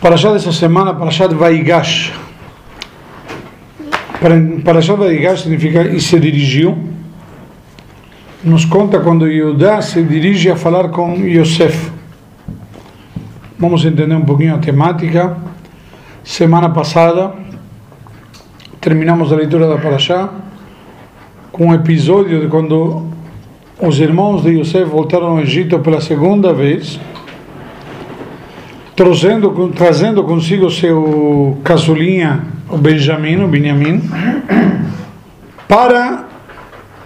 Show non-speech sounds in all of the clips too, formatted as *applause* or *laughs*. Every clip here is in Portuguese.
Parashá dessa semana, Parashá de Vaigash. Parashá de Vaigash significa e se dirigiu. Nos conta quando Yudá se dirige a falar com Yosef. Vamos entender um pouquinho a temática. Semana passada terminamos a leitura da Parashá com um episódio de quando os irmãos de Yosef voltaram ao Egito pela segunda vez trazendo, trazendo consigo seu casulinha, o Benjamin, o Benjamin, para,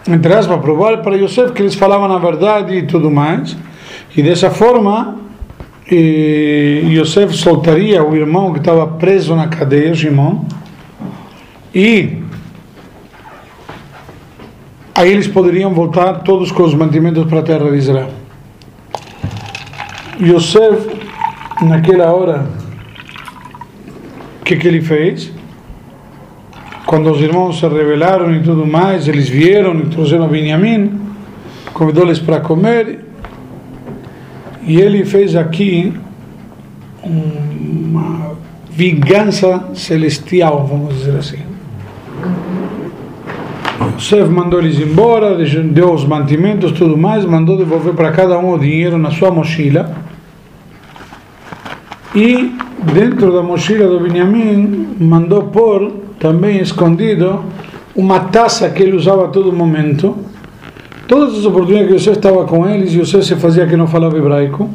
entre aspas, provar para Yosef que eles falavam a verdade e tudo mais. E dessa forma, Yosef soltaria o irmão que estava preso na cadeia, Shimon, e aí eles poderiam voltar todos com os mantimentos para a terra de Israel. Yosef naquela hora, o que, que ele fez? Quando os irmãos se rebelaram e tudo mais, eles vieram e trouxeram Benjamim, convidou-eles para comer, e ele fez aqui uma vingança celestial, vamos dizer assim. Yosef mandou eles embora, deu os mantimentos, tudo mais, mandou devolver para cada um o dinheiro na sua mochila e dentro da mochila do Benjamin mandou pôr, também escondido, uma taça que ele usava a todo momento. Todas as oportunidades que você estava com eles, você se fazia que não falava hebraico.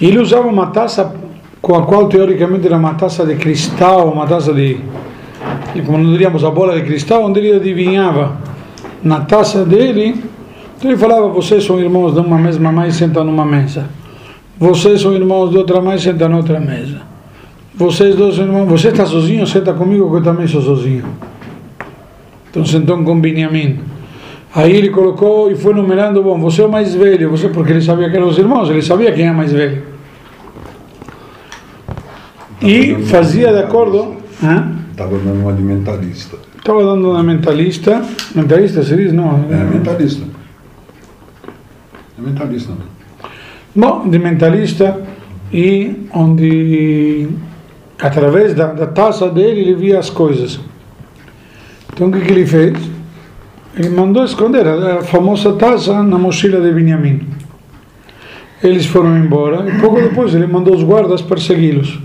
E ele usava uma taça com a qual teoricamente era uma taça de cristal, uma taça de, como diríamos, a bola de cristal, onde ele adivinhava na taça dele. Então ele falava: Vocês são irmãos de uma mesma mãe, sentam numa mesa. Vocês são irmãos de outra mãe, senta na outra mesa. Vocês dois são irmãos. Você está sozinho, senta comigo, que eu também sou sozinho. Então sentou com Benjamin. Aí ele colocou e foi numerando: bom, você é o mais velho, você, porque ele sabia que eram os irmãos, ele sabia quem é mais velho. E fazia de acordo. Estava dando uma de mentalista. Estava dando uma mentalista. Mentalista se diz? Não. É mentalista. É mentalista. Bom, de mentalista e onde através da, da taça dele ele via as coisas. Então o que, que ele fez? Ele mandou esconder a, a famosa taça na mochila de Benjamin. Eles foram embora e pouco depois ele mandou os guardas persegui-los.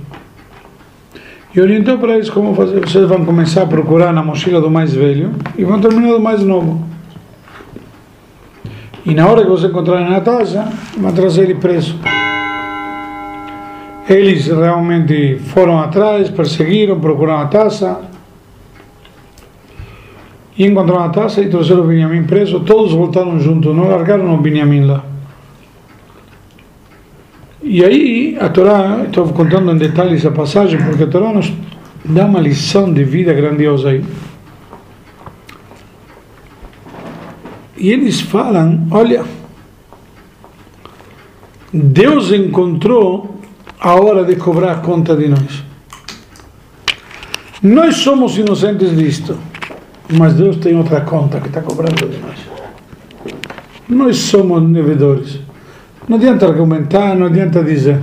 E orientou para eles como fazer. Vocês vão começar a procurar na mochila do mais velho e vão terminar do mais novo. E na hora que você encontrar na taça, vai trazer ele preso. Eles realmente foram atrás, perseguiram, procuraram a taça. E encontraram a taça e trouxeram o Benjamin preso. Todos voltaram juntos, não largaram o Benjamin lá. E aí a Torá, estou contando em detalhes a passagem, porque a Torá nos dá uma lição de vida grandiosa aí. E eles falam: olha, Deus encontrou a hora de cobrar a conta de nós. Nós somos inocentes disto, mas Deus tem outra conta que está cobrando de nós. Nós somos devedores. Não adianta argumentar, não adianta dizer.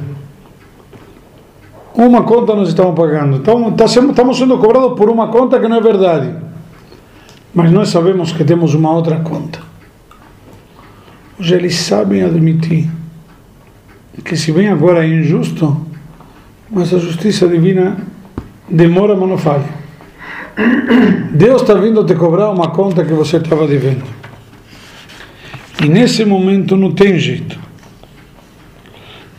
Uma conta nós estamos pagando. Estamos, tá estamos sendo cobrados por uma conta que não é verdade. Mas nós sabemos que temos uma outra conta. Hoje eles sabem admitir que se bem agora é injusto, mas a justiça divina demora, mas não falha. Deus está vindo te cobrar uma conta que você estava devendo. E nesse momento não tem jeito.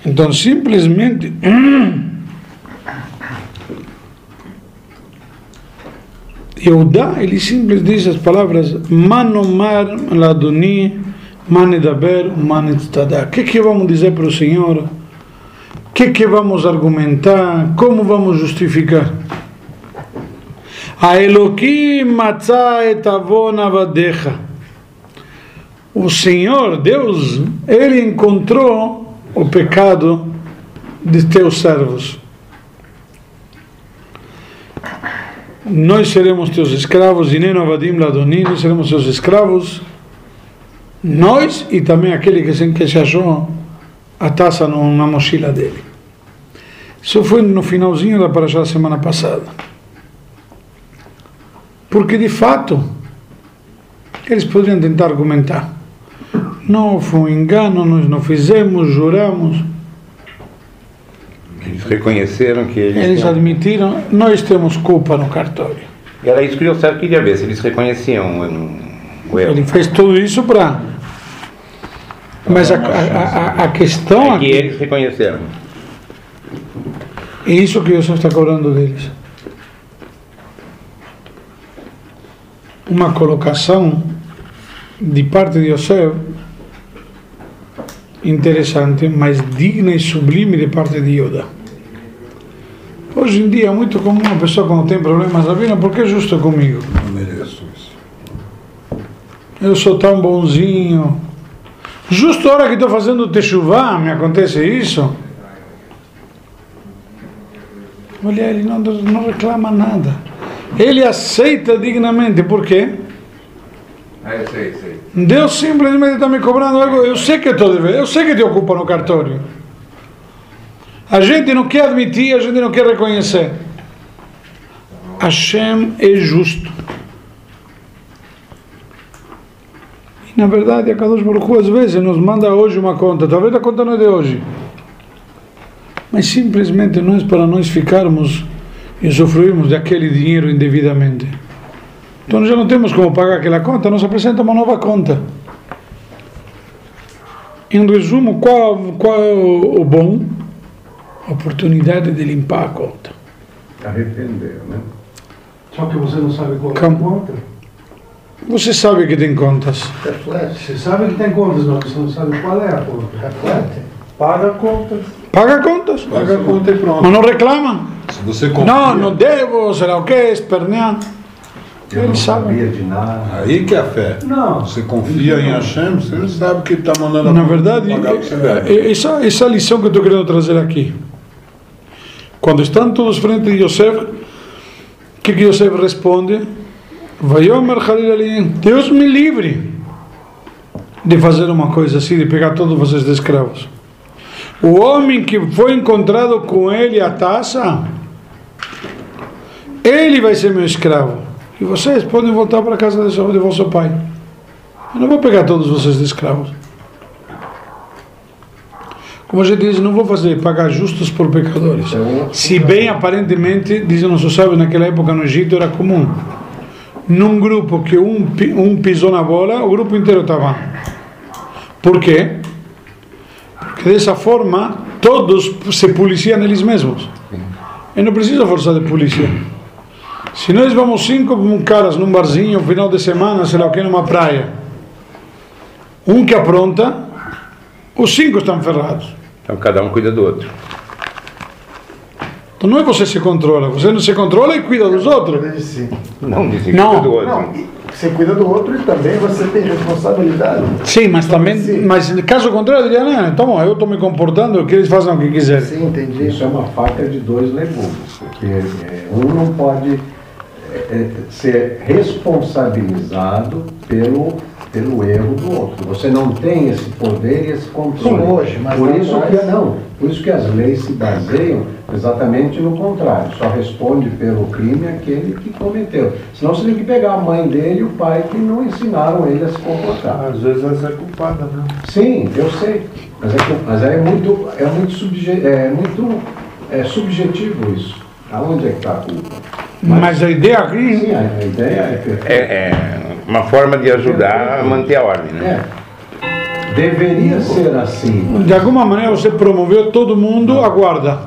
Então simplesmente *clears throat* Yehudá, ele simplesmente diz as palavras Manomar Ladoni Manedaber Manetadá. O que que vamos dizer para o Senhor? O que que vamos argumentar? Como vamos justificar? A Elohim matzah et avadecha. O Senhor, Deus, ele encontrou o pecado de teus servos. Nós seremos teus escravos, e nem avadim ladoni, nós seremos teus escravos, nós e também aquele que se, achou a taça na mochila dele. Isso foi no finalzinho da Parashá semana passada. Porque de fato, eles poderiam tentar argumentar. Não, foi um engano, nós não fizemos, juramos. Eles reconheceram que eles. Eles tinham- admitiram, nós temos culpa no cartório. Era isso que o Yosef queria ver, se eles reconheciam o erro. Ele fez tudo isso para. Mas a, a, a, a questão É que eles reconheceram. é isso que Deus está cobrando deles. Uma colocação de parte de Yosef interessante, mas digna e sublime de parte de Yoda. Hoje em dia é muito comum uma pessoa quando tem problemas, Rabina, por que é justo comigo? Não mereço isso. Eu sou tão bonzinho. Justo a hora que estou fazendo techuvá, me acontece isso. Olha, ele não, não reclama nada. Ele aceita dignamente. Por quê? Sei. Deus simplesmente está me cobrando algo. Eu sei que estou devendo. Eu sei que te ocupa no cartório. A gente não quer admitir, a gente não quer reconhecer. Hashem é justo. E na verdade, a Kadosh Baruch às vezes nos manda hoje uma conta. Talvez a conta não é de hoje. Mas simplesmente é para nós ficarmos e usufruirmos daquele dinheiro indevidamente. Então já não temos como pagar aquela conta, nos apresenta uma nova conta. Em resumo, qual, qual é o, o bom? A oportunidade de limpar a conta. Arrependeu, né? Só que você não sabe qual é a conta. Você sabe que tem contas. Reflete. Você sabe que tem contas, não, você não sabe qual é a conta. Reflete. Paga contas. Paga contas. Paga a conta e pronto. Mas não reclama. Se você confia, Não, não devo, será o quê, espernear. Eu não Ele sabe. sabia de nada. aí que é a fé. Não. Você confia em Hashem, você sabe que ele está mandando a Na verdade, é- é- essa, essa lição que eu estou querendo trazer aqui. Quando estão todos frente de Yosef, o que, que Yosef responde? Halil Deus me livre de fazer uma coisa assim, de pegar todos vocês de escravos. O homem que foi encontrado com ele a taça, ele vai ser meu escravo. E vocês podem voltar para a casa de vosso pai. Eu não vou pegar todos vocês de escravos. Como a gente diz, não vou fazer pagar justos por pecadores. Se bem aparentemente, dizem nossos sábios, naquela época no Egito era comum. Num grupo que um, um pisou na bola, o grupo inteiro estava. Por quê? Porque dessa forma todos se policiam eles mesmos. E não precisa força de polícia. Se nós vamos cinco caras num barzinho, final de semana, sei lá o que, numa praia, um que apronta, os cinco estão ferrados. Então cada um cuida do outro. Então não é você se controla, você não se controla e cuida dos outros. Não dizem que Não. cuida do outro. Não, você cuida do outro e também você tem responsabilidade. Sim, mas também, Sim. mas caso contrário, eu diria, não, então eu estou me comportando, que eles façam o que quiserem. Sim, entendi. Isso é uma faca de dois legumes, porque é, um não pode ser responsabilizado pelo, pelo erro do outro. Você não tem esse poder e esse controle. Sim, hoje, mas por isso que não, por isso que as leis se baseiam exatamente no contrário. Só responde pelo crime aquele que cometeu. Senão você tem que pegar a mãe dele e o pai que não ensinaram ele a se comportar. Às vezes essa é culpada, né? Sim, eu sei. Mas é, mas é muito, é muito, subje, é muito é subjetivo isso. Aonde é que está a culpa? Mas a ideia aqui, Sim, a, ideia é. É, é uma forma de ajudar a manter a ordem, né? É. Deveria ser assim. de alguma maneira você promoveu todo mundo à guarda.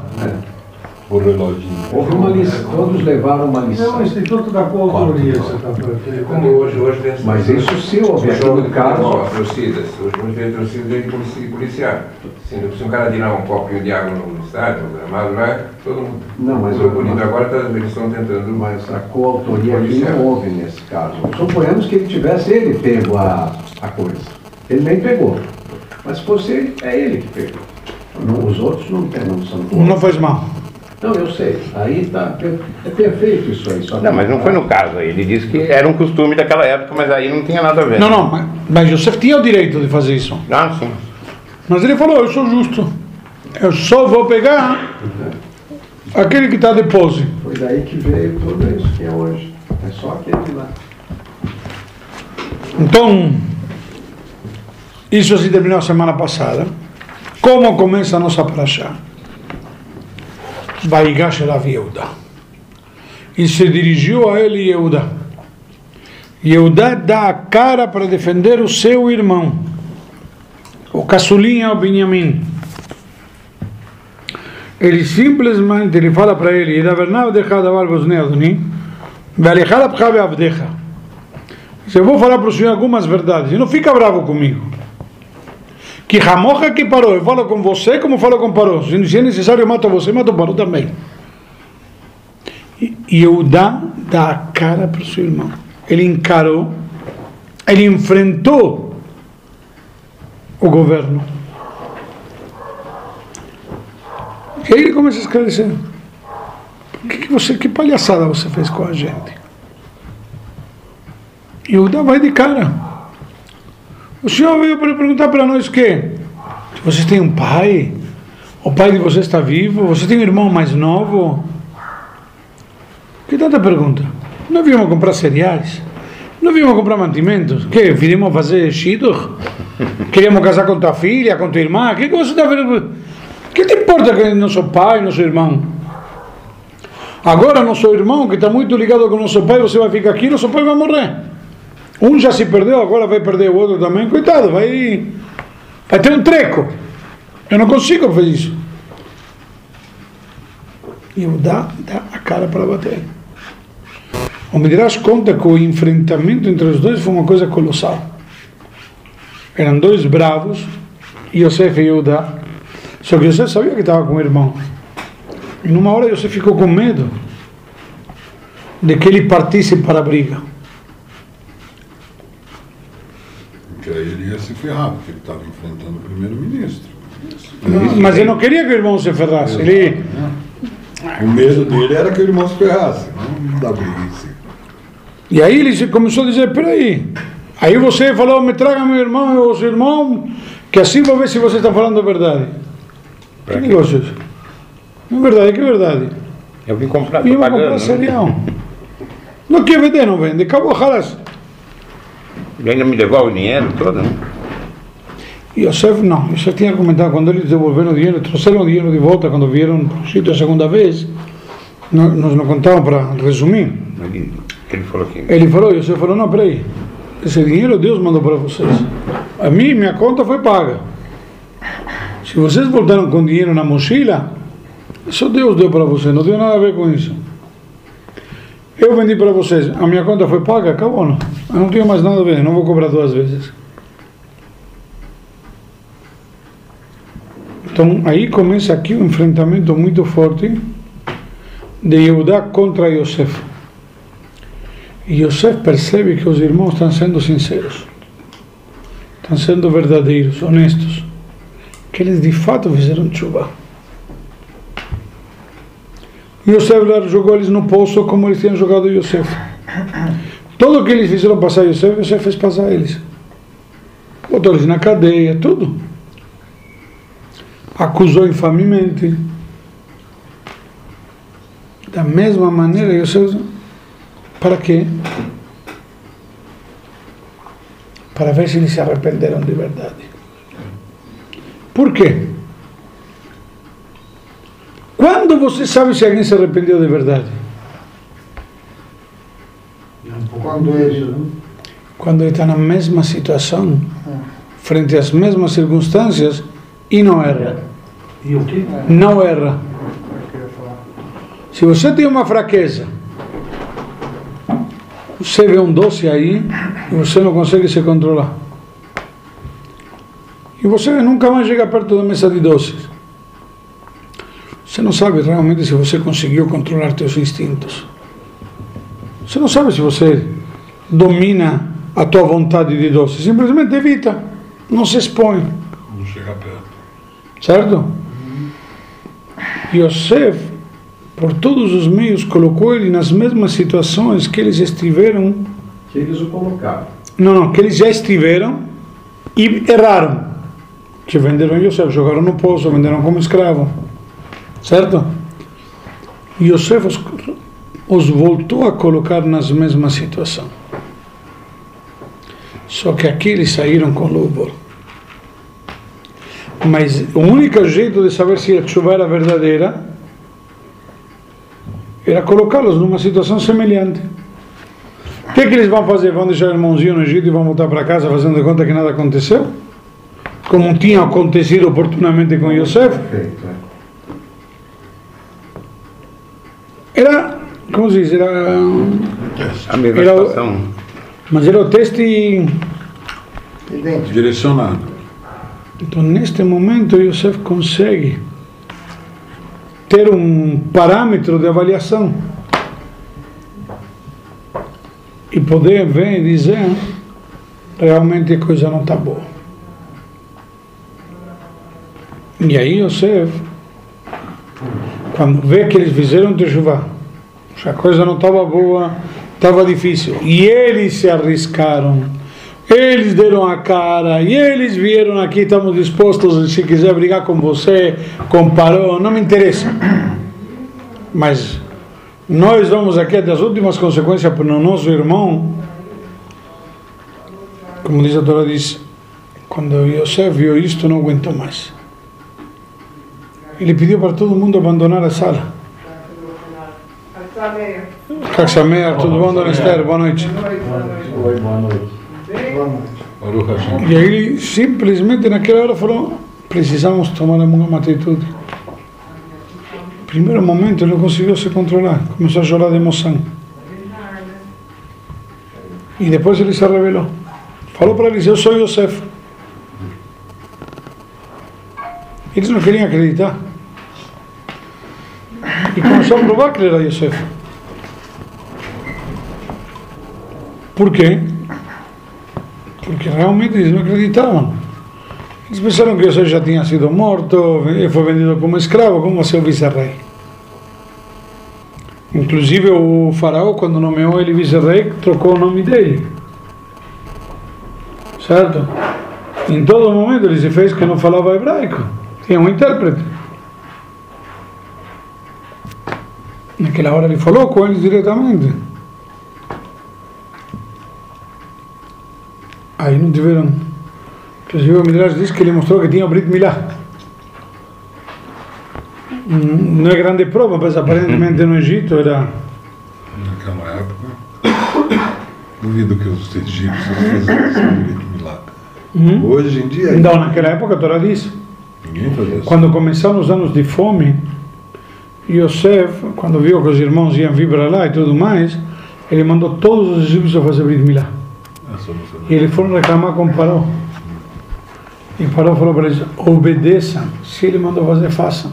O reloginho. Houve uma lição, todos levaram uma É o lição. Instituto da Coautoria, você está falando. Como hoje, hoje tem Mas isso se houver O jogo aquele de caso. torcidas. Hoje hoje tem torcida de polici- policiar. Se, se um cara tirar um copinho de água no estádio, no gramado, lá, todo mundo. Não, mas o eu- bonito agora tá, eles estão tentando. Mas a coautoria aqui não houve nesse caso. Suponhamos que ele tivesse ele pego a, a coisa. Ele nem pegou. Mas se fosse ele, é ele que pegou. Não, os outros não, tem, não são Não faz mal. Não, eu sei. Aí tá, per- é perfeito isso aí. Só Não, mas não foi no caso aí. Ele disse que era um costume daquela época, mas aí não tinha nada a ver. Não, não, mas, mas Joseph tinha o direito de fazer isso. Ah, sim. Mas ele falou, eu sou justo. Eu só vou pegar Aquele que está de pose. Foi daí que veio tudo isso que é hoje. É só aquele de lá. Então, isso se terminou a semana passada. Como começa a nossa paraxá? Vaigash Elav Yehuda. E se dirigiu a ele Yehuda. Yehuda dá a cara para defender o seu irmão. O caçulinha, o Benjamim. Ele simplesmente ele fala para ele, eu vou falar para o senhor algumas verdades, e não fica bravo comigo. Que ramoja que parou, eu falo com você como falo com parou. Se é necessário, eu mato você, mato parou também. E Yehudá dá a cara para o seu irmão. Ele encarou, ele enfrentou o governo. E aí ele começa a esclarecer. Que, que, você, que palhaçada você fez com a gente? E o vai de cara. O senhor veio para perguntar para nós que vocês têm um pai? O pai de vocês está vivo? Você tem um irmão mais novo? Que tanta pergunta? Não viemos comprar cereais? Não viemos comprar mantimentos? Que? Viemos fazer shidur? *laughs* Queríamos casar com tua filha, com tua irmã? O que, que você está vendo? que te importa que é nosso pai, nosso irmão? Agora nosso irmão, que está muito ligado com nosso pai, você vai ficar aqui, nosso pai vai morrer. Um já se perdeu, agora vai perder o outro também. Coitado, vai, vai ter um treco. Eu não consigo fazer isso. E eu dá, dá a cara para bater. O Midrash conta que o enfrentamento entre os dois foi uma coisa colossal. Eram dois bravos, Yosef e Yehudá. Só que Yosef sabia que estava com o irmão. E numa hora Yosef ficou com medo de que ele partisse para a briga. Porque aí ele ia se ferrar, porque ele estava enfrentando o primeiro-ministro. Mas ele não queria que o irmão se ferrasse. Ele, O medo dele era que o irmão se ferrasse, não da briga em si. e aí ele se- começou a dizer: peraí. Aí você falou: me traga meu irmão e o seu irmão, que assim vou ver se você está falando a verdade. Que negócio é isso? Não é verdade, que verdade? Eu vim comprar, E tô vai comprar né? cereal. Não quer vender, não vende. Acabou, jalas. E ainda me devolve o dinheiro todo, né? Yosef não, Yosef tinha comentado, quando eles devolveram o dinheiro, trouxeram o dinheiro de volta quando vieram para o sítio a segunda vez, nós, nós não contamos para resumir. Ele, que ele falou aqui. Ele falou, Yosef falou, não, peraí, esse dinheiro Deus mandou para vocês. A mim, minha conta foi paga. Se vocês voltaram com dinheiro na mochila, isso Deus deu para vocês, não tem nada a ver com isso. Eu vendi para vocês, a minha conta foi paga, acabou, não. Eu não tenho mais nada a ver, não vou cobrar duas vezes. Então aí começa aqui um enfrentamento muito forte de Yehudá contra Yosef. E Yosef percebe que os irmãos estão sendo sinceros, estão sendo verdadeiros, honestos, que eles de fato fizeram chuva. Yosef jogou eles no poço como eles tinham jogado Yosef. Tudo que eles fizeram passar Yosef, Yosef fez passar eles. Botou eles na cadeia, tudo. Acusou infamemente. Da mesma maneira, Yosef para quê? Para ver se eles se arrependeram de verdade. Por quê? Quando você sabe se alguém se arrependeu de verdade? Quando ele. Quando ele está na mesma situação, frente às mesmas circunstâncias, e não erra. E o quê? Não erra. Se você tem uma fraqueza, você vê um doce aí e você não consegue se controlar. E você nunca mais chega perto da mesa de doces. Você não sabe realmente se você conseguiu controlar seus instintos. Você não sabe se você domina a tua vontade de doce. Simplesmente evita. Não se expõe. Não chega perto. Certo? Yosef, por todos os meios, colocou ele nas mesmas situações que eles estiveram. Que eles o colocaram. Não, não, que eles já estiveram e erraram. Que venderam Yosef, jogaram no poço, venderam como escravo. Certo? Yosef os, os voltou a colocar nas mesma situação. Só que aqui eles saíram com louvor. Mas o único jeito de saber se a chuva era verdadeira era colocá-los numa situação semelhante. O que, que eles vão fazer? Vão deixar o irmãozinho no Egito e vão voltar para casa fazendo de conta que nada aconteceu? Como tinha acontecido oportunamente com Yosef? Perfeito. Era, se diz, era, A mesma Era situação. mas era o teste. Direcionado. Então, neste momento, Yosef consegue ter um parâmetro de avaliação e poder ver e dizer realmente a coisa não está boa. E aí Yosef, quando vê que eles fizeram chuva, a coisa não estava boa, estava difícil, e eles se arriscaram, eles deram a cara, e eles vieram aqui, estamos dispostos, se quiser brigar com você, com Paró, não me interessa. Mas nós vamos aqui até as últimas consequências para o nosso irmão. Como diz a Torá, diz, quando Yosef viu isto, não aguentou mais. Ele pediu para todo mundo abandonar a sala. Kaksamer, tudo bom, Dona Esther? Boa noite. Oi, boa noite. Boa noite. Hashem. E aí ele simplesmente naquela hora falou, precisamos tomar uma atitude. Primeiro momento ele não conseguiu se controlar, começou a chorar de emoção. E depois ele se revelou. Falou para eles, eu sou Yosef. Eles não queriam acreditar. E começou a provar que ele era Yosef. Por quê? Porque realmente eles não acreditavam. Eles pensaram que Yosef já tinha sido morto, e foi vendido como escravo, como seu vice-rei. Inclusive o faraó, quando nomeou ele vice-rei, trocou o nome dele. Certo? Em todo momento ele se fez que não falava hebraico. Tinha um intérprete. Naquela hora ele falou com eles diretamente. Aí não tiveram. Inclusive o Midrash diz que ele mostrou que tinha o Brit Milá. Hum, Não é grande prova, mas aparentemente no Egito era. Naquela época, duvido que os egípcios fizessem Brit Milá. Hoje em dia, Então, naquela época a Torá diz. ninguém faz isso. Quando começaram os anos de fome, Yosef, quando viu que os irmãos iam vir para lá e tudo mais, ele mandou todos os egípcios fazer Brit Milá. E eles foram reclamar com Paró. E Paró falou para eles: obedeçam. Se ele mandou fazer, façam.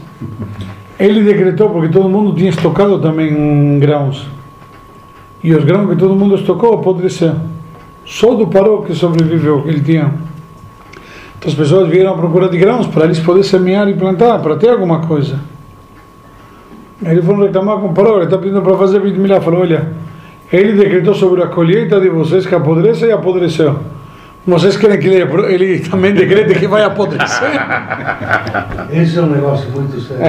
Ele decretou, porque todo mundo tinha estocado também grãos. E os grãos que todo mundo estocou apodreceram. Só do Paró que sobreviveu, que ele tinha. Então as pessoas vieram à procura de grãos para eles poderem semear e plantar, para ter alguma coisa. Aí eles foram reclamar com o Paró, ele está pedindo para fazer 20 mil. Falou: olha, ele decretou sobre a colheita de vocês que apodrece e apodreceu. Vocês querem que ele, ele também decrete que vai apodrecer? *laughs* Esse é um negócio muito sério.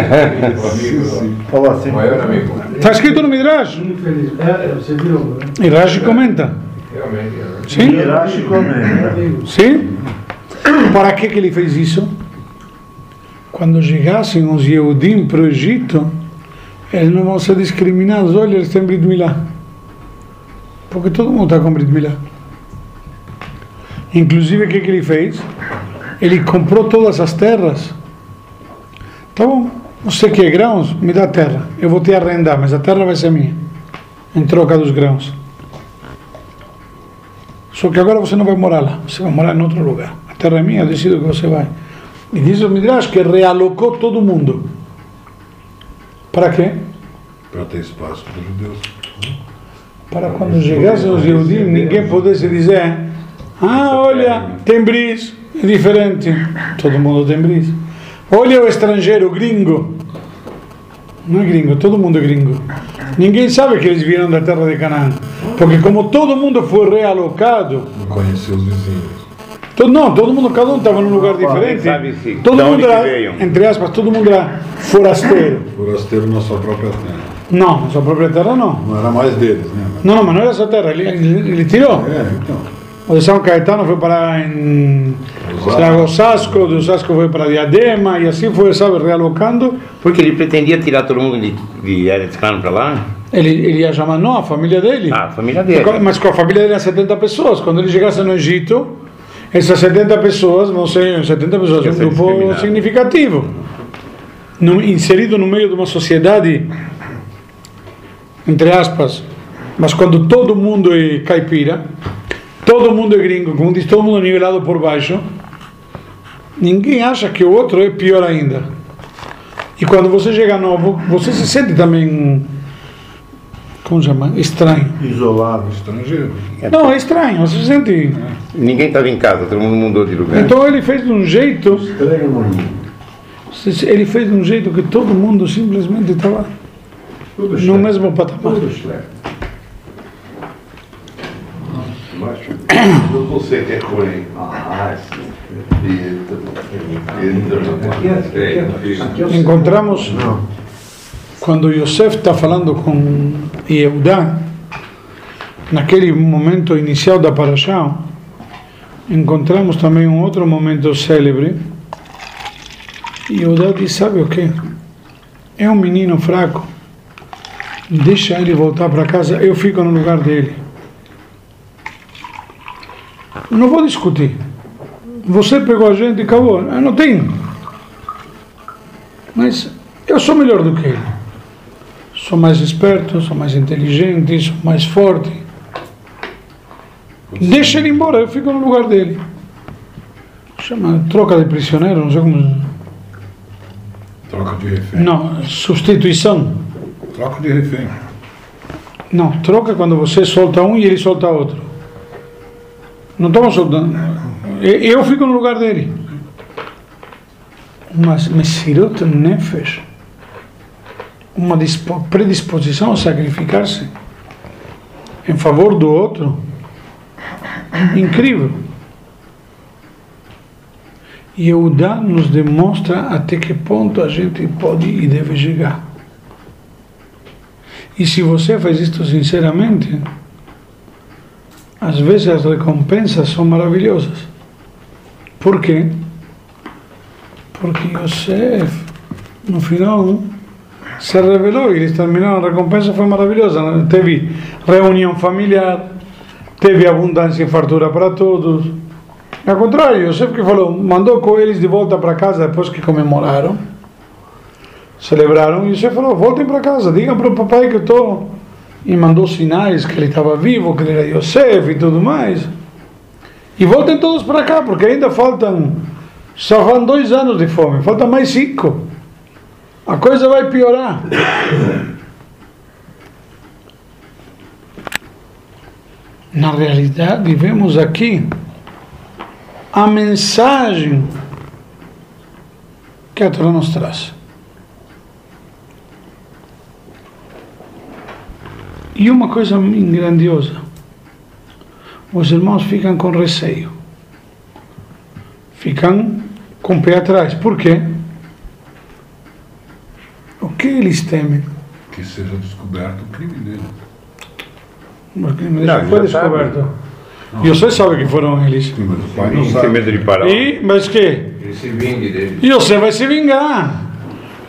Falou assim. Maior amigo. Está escrito no Midrash. Infeliz. É, é, você viu, né? E Rashi comenta. Realmente. Sim? Mirashi comenta. Sim? Para que, que ele fez isso? Quando chegassem os Yehudim para o Egito, eles não vão ser discriminados. Olha, eles têm Brit Milá. Porque todo mundo está com Brit Milá. Inclusive, o que, que ele fez? Ele comprou todas as terras. Tá bom, você quer grãos? Me dá terra. Eu vou te arrendar, mas a terra vai ser minha. Em troca dos grãos. Só que agora você não vai morar lá, você vai morar em outro lugar. A terra é minha, eu decido que você vai. E diz o Midrash que realocou todo mundo. Para quê? Para ter espaço para os judeus. Para quando chegassem os Yehudim, ninguém pudesse dizer: Ah, olha, tem bris, é diferente. Todo mundo tem bris. Olha o estrangeiro, o gringo. Não é gringo, todo mundo é gringo. Ninguém sabe que eles vieram da terra de Canaã. Porque como todo mundo foi realocado, Não conhecer os vizinhos. todo, não, todo mundo, cada um estava num lugar diferente. todo mundo era, entre aspas, todo mundo era forasteiro. Forasteiro na sua própria terra. Não, sua própria terra não. Não era mais deles, né? Não, não, mas não era sua terra, ele, ele, ele tirou. É, então. O de São Caetano foi para em sei Osasco, o de Osasco foi para Diadema e assim foi, sabe, realocando. Porque ele pretendia tirar todo mundo de, de Eretz Canaan para lá. Ele, ele ia chamar, não, a família dele. Ah, a família dele. Mas com a família dele eram 70 pessoas. Quando ele chegasse no Egito, essas 70 pessoas vão ser 70 pessoas, um grupo significativo. No- inserido no meio de uma sociedade, entre aspas, mas quando todo mundo é caipira, todo mundo é gringo, como diz, todo mundo nivelado por baixo, ninguém acha que o outro é pior ainda. E quando você chega novo, você se sente também, como chama? Estranho. Isolado, estrangeiro. Não, é estranho, você se sente. Ninguém estava em casa, todo mundo mudou de lugar. Então ele fez de um jeito, Estranho. Ele fez de um jeito que todo mundo simplesmente estava Tudo no certo. mesmo patamar. Encontramos quando Yosef está falando com Yehudá, naquele momento inicial da Parashá, encontramos também um outro momento célebre. Yehudá diz: Sabe o que? É um menino fraco, deixa ele voltar para casa, eu fico no lugar dele. Não vou discutir. Você pegou a gente e acabou. Eu não tenho. Mas eu sou melhor do que ele. Sou mais esperto, sou mais inteligente, sou mais forte. Deixa ele embora, eu fico no lugar dele. Chama troca de prisioneiro, não sei como. Troca de refém. Não, substituição. Troca de refém. Não, troca quando você solta um e ele solta outro. Não estamos soltando. Eu fico no lugar dele. Mas Messirot Nefesh, uma dispo- predisposição a sacrificar-se em favor do outro, incrível. Eudá nos demonstra até que ponto a gente pode e deve chegar. E se você faz isto sinceramente, às vezes as recompensas são maravilhosas. Por quê? Porque Yosef, no final, se revelou e eles terminaram a recompensa, foi maravilhosa. Teve reunião familiar, teve abundância e fartura para todos. Ao contrário, Yosef que falou, mandou com eles de volta para casa depois que comemoraram celebraram e você falou, voltem para casa, digam para o papai que eu estou. E mandou sinais que ele estava vivo, que ele era Yosef e tudo mais. E voltem todos para cá, porque ainda faltam, só vão dois anos de fome, falta mais cinco. A coisa vai piorar. Na realidade, vemos aqui a mensagem que a Torá nos traz. E uma coisa grandiosa: os irmãos ficam com receio, ficam com o pé atrás. Por quê? O que eles temem? Que seja descoberto o crime dele. Porque Não, já ele foi já sabe. E você sabe que foram eles. Mas o pai não sabe. E, mas que? Ele se vingue dele. E você vai se vingar.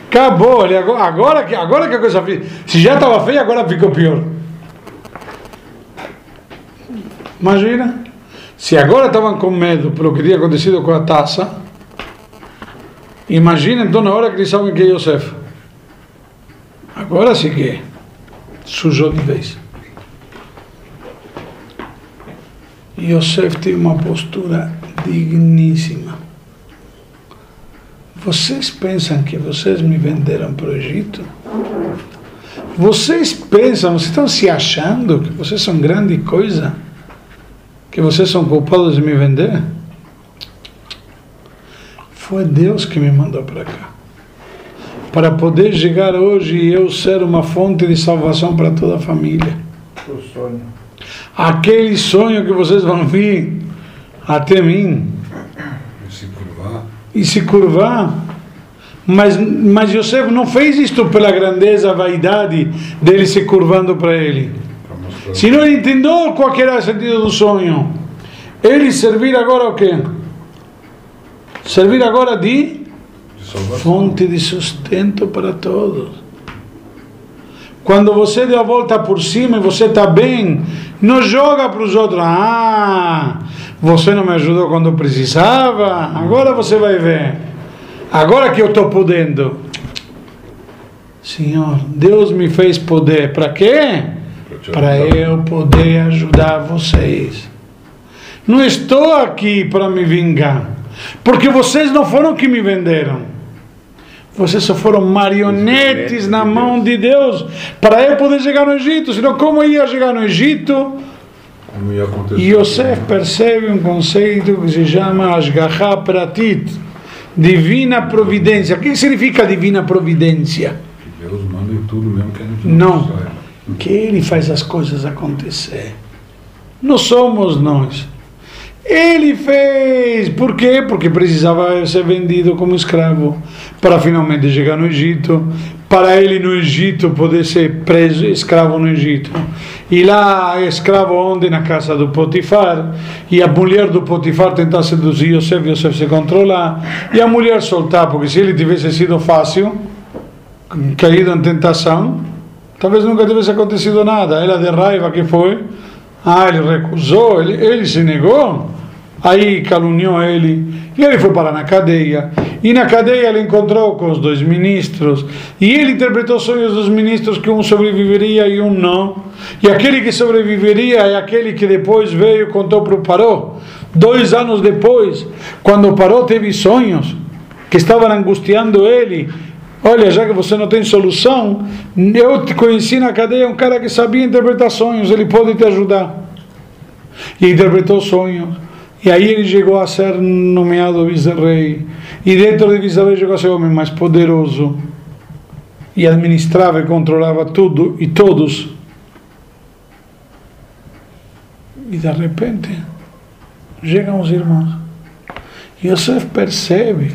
Acabou. Ele agora, agora, que, agora que a coisa feia. Se já estava feia, agora ficou pior. Imagina. Se agora estavam com medo pelo que tinha acontecido com a taça, imagina então na hora que eles sabem que é Yosef. Agora sim que é. Sujou de vez. Yosef tem uma postura digníssima. Vocês pensam que vocês me venderam para o Egito? Vocês pensam, vocês estão se achando que vocês são grande coisa? Que vocês são culpados de me vender? Foi Deus que me mandou para cá. Para poder chegar hoje e eu ser uma fonte de salvação para toda a família. O sonho. Aquele sonho que vocês vão vir até mim Se curvar. e se curvar. Mas, mas Yosef não fez isto pela grandeza, vaidade dele se curvando para ele. Para mostrar. Se não ele entendeu qual era o sentido do sonho. Ele servir agora o quê? Servir agora de fonte de sustento para todos. Quando você deu a volta por cima e você está bem, não joga para os outros. Ah, você não me ajudou quando precisava, agora você vai ver. Agora que eu estou podendo. Senhor, Deus me fez poder. Para quê? Para eu poder ajudar vocês. Não estou aqui para me vingar. Porque vocês não foram que me venderam. Vocês só foram marionetes na mão de Deus para eu poder chegar no Egito. Senão, como ia chegar no Egito? Como ia acontecer? E Yosef percebe um conceito que se chama Ashgaha Pratit divina providência. O que significa divina providência? Deus manda em tudo mesmo que a gente Não. saiba. que Ele faz as coisas acontecer. Não somos nós. Ele fez. Por quê? Porque precisava ser vendido como escravo para finalmente chegar no Egito. Para ele no Egito poder ser preso, escravo no Egito. E lá, escravo onde? Na casa do Potifar. E a mulher do Potifar tentar seduzir Yosef, Yosef se controlar. E a mulher soltar, porque se ele tivesse sido fácil, caído em tentação, talvez nunca tivesse acontecido nada. Ela de raiva que foi, ah, ele recusou, ele, ele se negou, aí caluniou ele, e ele foi parar na cadeia. E na cadeia ele encontrou com os dois ministros, e ele interpretou sonhos dos ministros que um sobreviveria e um não. E aquele que sobreviveria é aquele que depois veio e contou para o Paró. Dois anos depois, quando o Paró teve sonhos que estavam angustiando ele, Olha, já que você não tem solução, eu te conheci na cadeia um cara que sabia interpretar sonhos, ele pode te ajudar. E interpretou sonhos. E aí ele chegou a ser nomeado vice-rei. E dentro de vice-rei chegou a ser o homem mais poderoso. E administrava e controlava tudo e todos. E de repente, chegam os irmãos. E Yosef percebe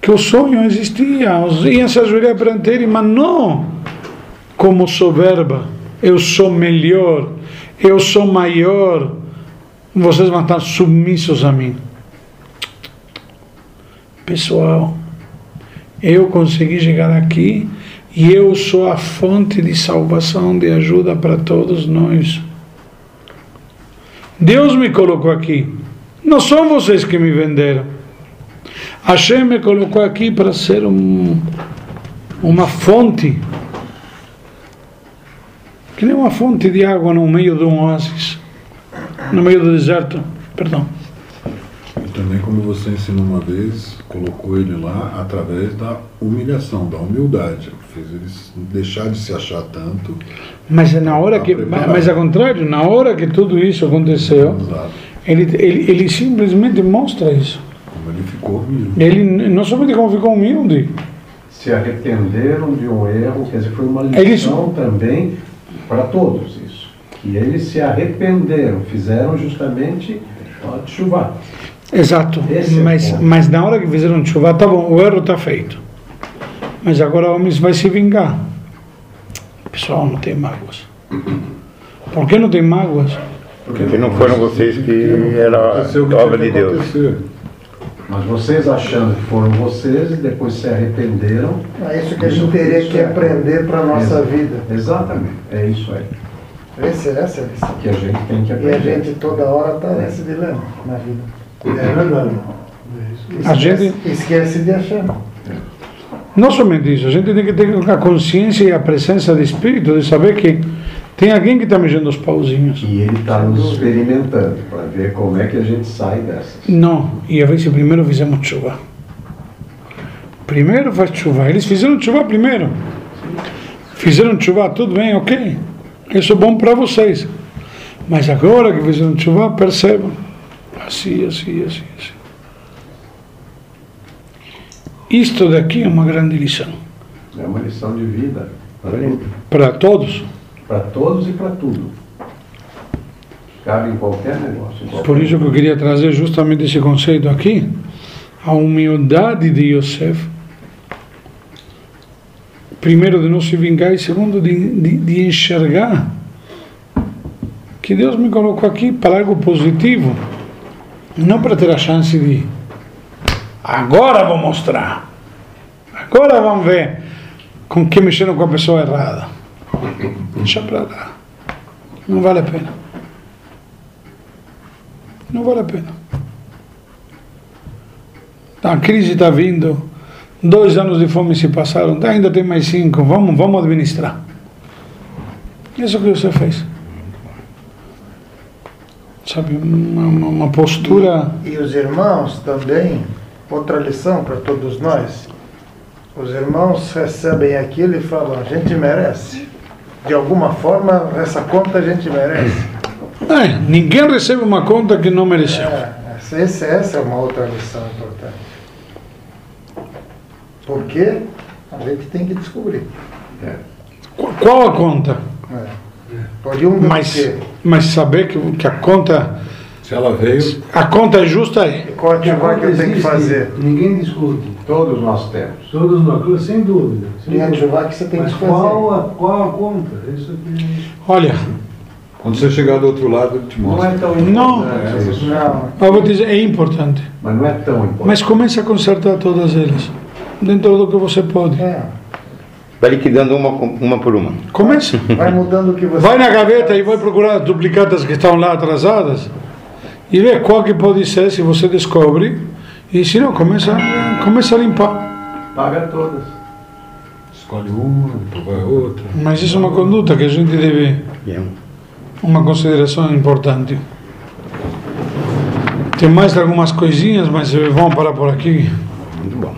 que o sonho existia, iam se ajoelhar perante ele, mas não como soberba. Eu sou melhor, eu sou maior, vocês vão estar submissos a mim. Pessoal, eu consegui chegar aqui e eu sou a fonte de salvação, de ajuda para todos nós. Deus me colocou aqui, não são vocês que me venderam. Hashem me colocou aqui para ser um, uma fonte, que nem uma fonte de água no meio de um oásis, no meio do deserto. Perdão. E também, como você ensinou uma vez, colocou ele lá através da humilhação, da humildade. Fez ele deixar de se achar tanto. Mas na hora que, mas ao contrário, na hora que tudo isso aconteceu, ele, ele, ele simplesmente mostra isso. Como ele ficou humilde. Ele não somente como ficou humilde, Se arrependeram de um erro, quer dizer, foi uma É lição também para todos isso. E eles se arrependeram, fizeram justamente a chuva. Exato. Esse é o Mas, ponto. mas na hora que fizeram chuva, tá bom, o erro está feito. Mas agora o homem vai se vingar. Pessoal, não tem mágoas. Por que não tem mágoas? Porque não foram vocês que era o que obra de que Deus. Mas vocês achando que foram vocês e depois se arrependeram. É isso que a gente teria que aprender para a nossa Exa- vida. Exatamente, é isso aí. Esse, essa é a lição. Que a gente tem que E a aprender. gente toda hora está nesse dilema na vida. É verdade. A Esquece, gente- esquece de achar. Não somente isso, a gente tem que ter a consciência e a presença de espírito de saber que tem alguém que está mexendo os pauzinhos. E ele está nos experimentando para ver como é que a gente sai dessas. Não, e a ver se primeiro fizemos chuva. Primeiro faz chuva. Eles fizeram chuva primeiro. Fizeram chuva, tudo bem, ok. Isso é bom para vocês. Mas agora que fizeram chuva, percebam. Assim, assim, assim, assim. Isto daqui é uma grande lição. É uma lição de vida para todos. Para todos e para tudo. Cabe em qualquer negócio. em qualquer- Por isso que eu queria trazer justamente esse conceito aqui. A humildade de Yosef primeiro de não se vingar e segundo de, de, de enxergar que Deus me colocou aqui para algo positivo, não para ter a chance de agora vou mostrar, agora vamos ver com que mexeram com a pessoa errada. Deixa para lá, não vale a pena. Não vale a pena. A crise está vindo, dois anos de fome se passaram, ainda tem mais cinco, vamos, vamos administrar. Isso que você fez. Sabe, uma, uma- postura. E os irmãos também, outra lição para todos nós. Os irmãos recebem aquilo e falam, a gente merece. De alguma forma, essa conta a gente merece. É, ninguém recebe uma conta que não mereceu. É, essa- essa é uma outra lição importante. Porque a gente tem que descobrir. Qu- Qual a conta? É. Oriundo do Mas, quê? mas saber que, que a conta Se ela veio, a conta é justa é. Qual ativar que eu tenho que fazer? Ninguém discute. Todos nós temos. Todos nós, sem dúvida. sem E dúvida. ativar que você tem Mas que fazer. qual a, qual a conta? Isso aqui Olha, quando você chegar do outro lado, ele te Não mostra. é tão Não. importante isso. Não, eu vou dizer, é importante. Mas não é tão importante. Mas comece a consertar todas elas. Dentro do que você pode. é. Vai liquidando uma, uma por uma. Comece. Vai mudando o que você Vai na gaveta e vai procurar duplicatas que estão lá atrasadas e vê qual que pode ser se você descobre. E se não, começa, começa a limpar. Paga todas. Escolhe uma, depois vai outra. Mas isso é uma conduta que a gente deve, uma consideração importante. Tem mais algumas coisinhas, mas vamos parar por aqui. Muito bom.